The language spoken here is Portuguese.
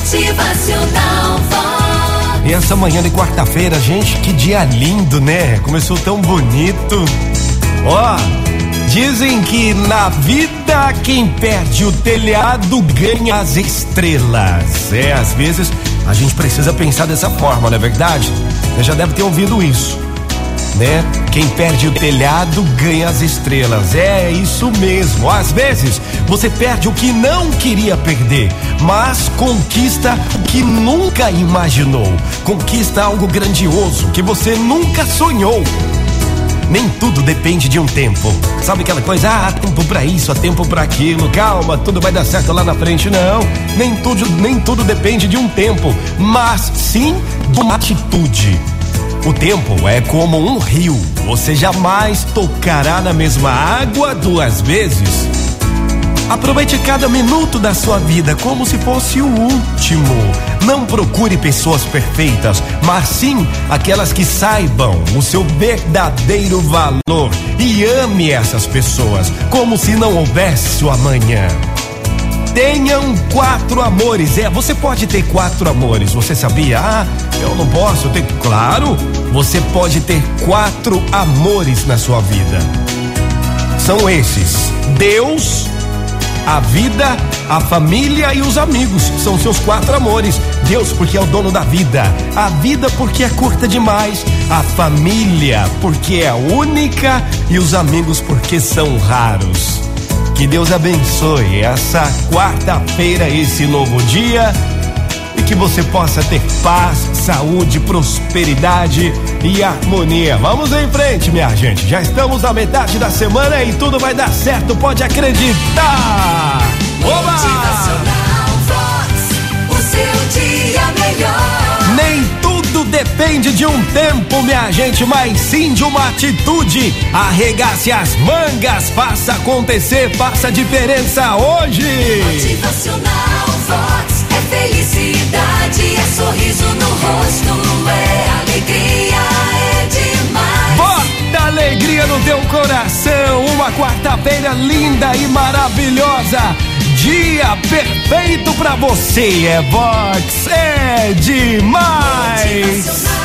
Motivacional Vox. E essa manhã de quarta-feira, gente, que dia lindo, né? Começou tão bonito. Ó, dizem que na vida quem perde o telhado ganha as estrelas. É, às vezes a gente precisa pensar dessa forma, não é verdade? Você já deve ter ouvido isso, né? Quem perde o telhado ganha as estrelas. É isso mesmo. Às vezes você perde o que não queria perder, mas conquista o que nunca imaginou. Conquista algo grandioso que você nunca sonhou. Nem tudo depende de um tempo. Sabe aquela coisa, ah, há tempo pra isso, há tempo pra aquilo. Calma, tudo vai dar certo lá na frente. Não, nem tudo, nem tudo depende de um tempo, mas sim de uma atitude. O tempo é como um rio. Você jamais tocará na mesma água duas vezes. Aproveite cada minuto da sua vida como se fosse o último. Não procure pessoas perfeitas, mas sim aquelas que saibam o seu verdadeiro valor e ame essas pessoas como se não houvesse o amanhã. Tenham quatro amores. É, você pode ter quatro amores. Você sabia? Ah, eu não posso ter. Claro, você pode ter quatro amores na sua vida. São esses: Deus, a vida, a família e os amigos. São seus quatro amores. Deus, porque é o dono da vida. A vida, porque é curta demais. A família, porque é única. E os amigos, porque são raros. Que Deus abençoe essa quarta-feira, esse novo dia. E que você possa ter paz, saúde, prosperidade e harmonia. Vamos em frente, minha gente. Já estamos na metade da semana e tudo vai dar certo, pode acreditar. Depende de um tempo, minha gente, mas sim de uma atitude. Arregace as mangas, faça acontecer, faça a diferença hoje. Motivacional Vox. É felicidade, é sorriso no rosto, é alegria, é demais. Bota alegria no teu coração, uma quarta-feira linda e maravilhosa. Dia perfeito pra você, é Vox, é demais. Motivacional